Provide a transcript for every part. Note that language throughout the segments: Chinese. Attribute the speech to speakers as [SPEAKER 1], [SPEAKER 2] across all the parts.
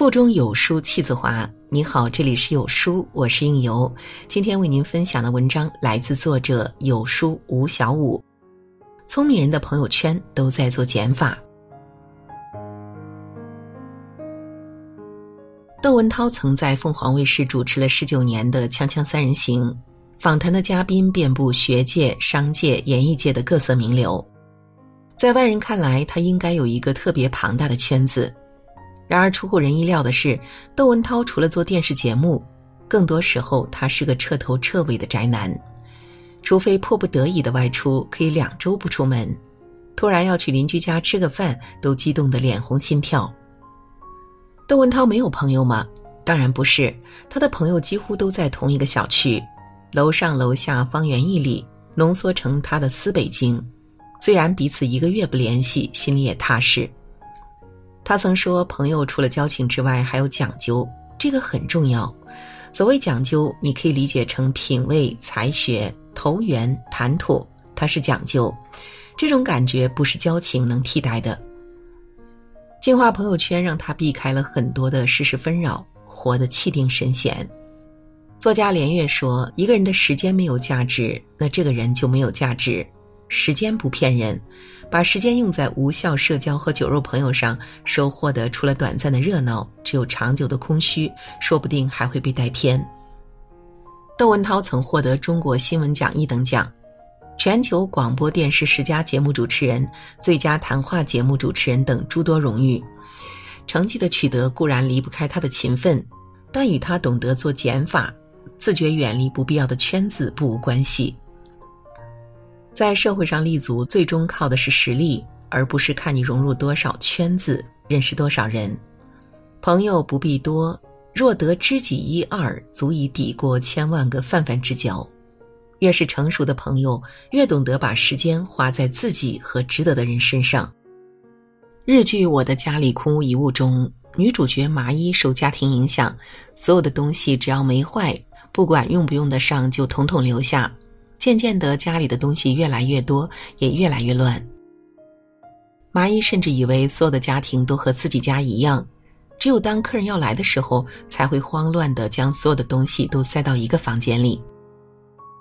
[SPEAKER 1] 腹中有书气自华。你好，这里是有书，我是应由。今天为您分享的文章来自作者有书吴小武。聪明人的朋友圈都在做减法。窦文涛曾在凤凰卫视主持了十九年的《锵锵三人行》，访谈的嘉宾遍布学界、商界、演艺界的各色名流。在外人看来，他应该有一个特别庞大的圈子。然而出乎人意料的是，窦文涛除了做电视节目，更多时候他是个彻头彻尾的宅男。除非迫不得已的外出，可以两周不出门。突然要去邻居家吃个饭，都激动得脸红心跳。窦文涛没有朋友吗？当然不是，他的朋友几乎都在同一个小区，楼上楼下方圆一里，浓缩成他的私北京。虽然彼此一个月不联系，心里也踏实。他曾说，朋友除了交情之外，还有讲究，这个很重要。所谓讲究，你可以理解成品味、才学、投缘、谈吐，它是讲究。这种感觉不是交情能替代的。净化朋友圈，让他避开了很多的世事纷扰，活得气定神闲。作家连岳说：“一个人的时间没有价值，那这个人就没有价值。时间不骗人，把时间用在无效社交和酒肉朋友上，收获的除了短暂的热闹，只有长久的空虚，说不定还会被带偏。”窦文涛曾获得中国新闻奖一等奖。全球广播电视十佳节目主持人、最佳谈话节目主持人等诸多荣誉，成绩的取得固然离不开他的勤奋，但与他懂得做减法、自觉远离不必要的圈子不无关系。在社会上立足，最终靠的是实力，而不是看你融入多少圈子、认识多少人。朋友不必多，若得知己一二，足以抵过千万个泛泛之交。越是成熟的朋友，越懂得把时间花在自己和值得的人身上。日剧《我的家里空无一物》中，女主角麻衣受家庭影响，所有的东西只要没坏，不管用不用得上，就统统留下。渐渐的，家里的东西越来越多，也越来越乱。麻衣甚至以为所有的家庭都和自己家一样，只有当客人要来的时候，才会慌乱的将所有的东西都塞到一个房间里。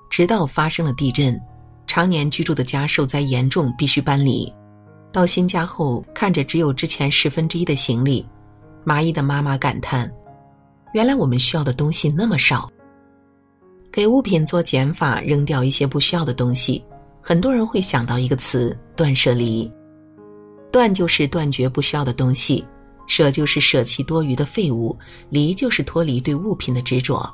[SPEAKER 1] 直到发生了地震，常年居住的家受灾严重，必须搬离。到新家后，看着只有之前十分之一的行李，麻衣的妈妈感叹：“原来我们需要的东西那么少。”给物品做减法，扔掉一些不需要的东西。很多人会想到一个词：断舍离。断就是断绝不需要的东西，舍就是舍弃多余的废物，离就是脱离对物品的执着。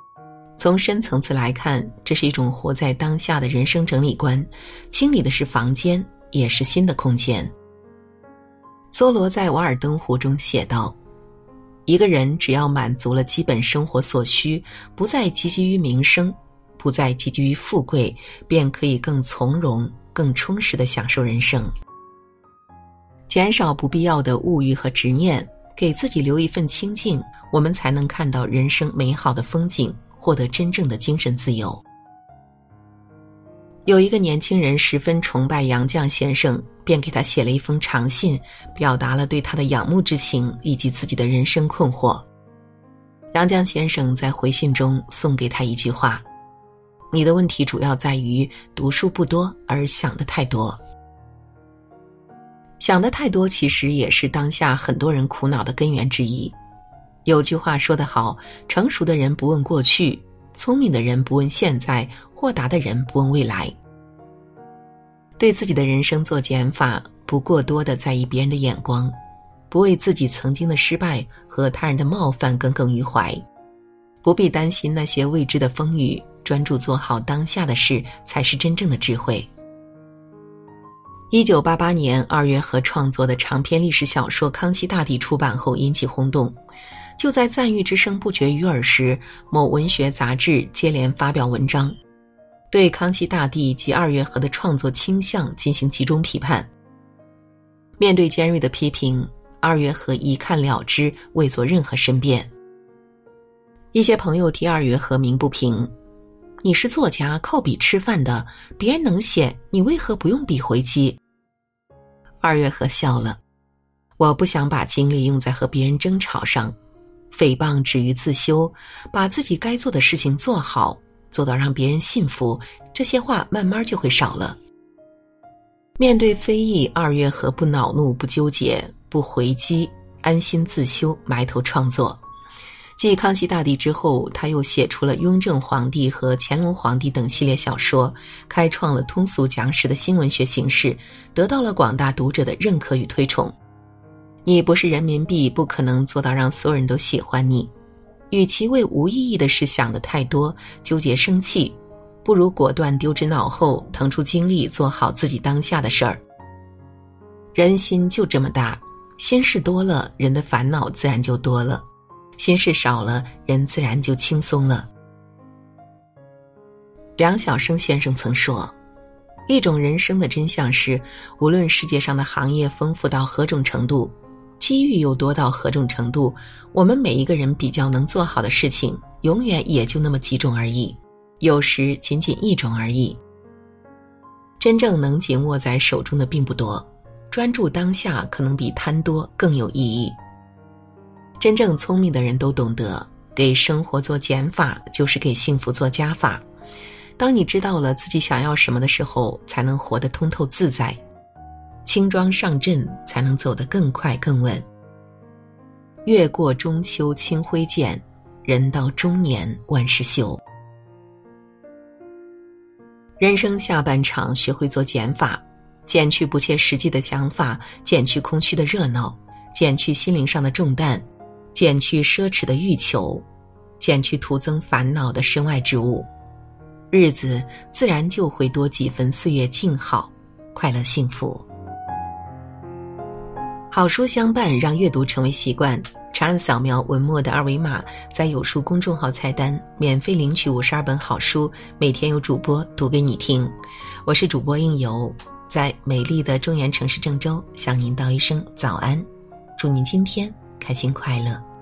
[SPEAKER 1] 从深层次来看，这是一种活在当下的人生整理观，清理的是房间，也是新的空间。梭罗在《瓦尔登湖》中写道：“一个人只要满足了基本生活所需，不再汲汲于名声，不再汲汲于富贵，便可以更从容、更充实的享受人生。减少不必要的物欲和执念，给自己留一份清静，我们才能看到人生美好的风景。”获得真正的精神自由。有一个年轻人十分崇拜杨绛先生，便给他写了一封长信，表达了对他的仰慕之情以及自己的人生困惑。杨绛先生在回信中送给他一句话：“你的问题主要在于读书不多而想的太多。想的太多，其实也是当下很多人苦恼的根源之一。”有句话说得好：“成熟的人不问过去，聪明的人不问现在，豁达的人不问未来。”对自己的人生做减法，不过多的在意别人的眼光，不为自己曾经的失败和他人的冒犯耿耿于怀，不必担心那些未知的风雨，专注做好当下的事，才是真正的智慧。一九八八年，二月河创作的长篇历史小说《康熙大帝》出版后引起轰动。就在赞誉之声不绝于耳时，某文学杂志接连发表文章，对康熙大帝及二月河的创作倾向进行集中批判。面对尖锐的批评，二月河一看了之，未做任何申辩。一些朋友替二月河鸣不平：“你是作家，靠笔吃饭的，别人能写，你为何不用笔回击？”二月河笑了：“我不想把精力用在和别人争吵上。”诽谤止于自修，把自己该做的事情做好，做到让别人信服，这些话慢慢就会少了。面对非议，二月河不恼怒，不纠结，不回击，安心自修，埋头创作。继康熙大帝之后，他又写出了《雍正皇帝》和《乾隆皇帝》等系列小说，开创了通俗讲史的新文学形式，得到了广大读者的认可与推崇。你不是人民币，不可能做到让所有人都喜欢你。与其为无意义的事想得太多，纠结生气，不如果断丢之脑后，腾出精力做好自己当下的事儿。人心就这么大，心事多了，人的烦恼自然就多了。心事少了，人自然就轻松了。梁晓声先生曾说：“一种人生的真相是，无论世界上的行业丰富到何种程度，机遇又多到何种程度，我们每一个人比较能做好的事情，永远也就那么几种而已，有时仅仅一种而已。真正能紧握在手中的并不多，专注当下，可能比贪多更有意义。”真正聪明的人都懂得，给生活做减法，就是给幸福做加法。当你知道了自己想要什么的时候，才能活得通透自在，轻装上阵，才能走得更快更稳。越过中秋清辉见，人到中年万事休。人生下半场，学会做减法，减去不切实际的想法，减去空虚的热闹，减去心灵上的重担。减去奢侈的欲求，减去徒增烦恼的身外之物，日子自然就会多几分岁月静好，快乐幸福。好书相伴，让阅读成为习惯。长按扫描文末的二维码，在有书公众号菜单免费领取五十二本好书，每天有主播读给你听。我是主播应由，在美丽的中原城市郑州向您道一声早安，祝您今天。开心快乐。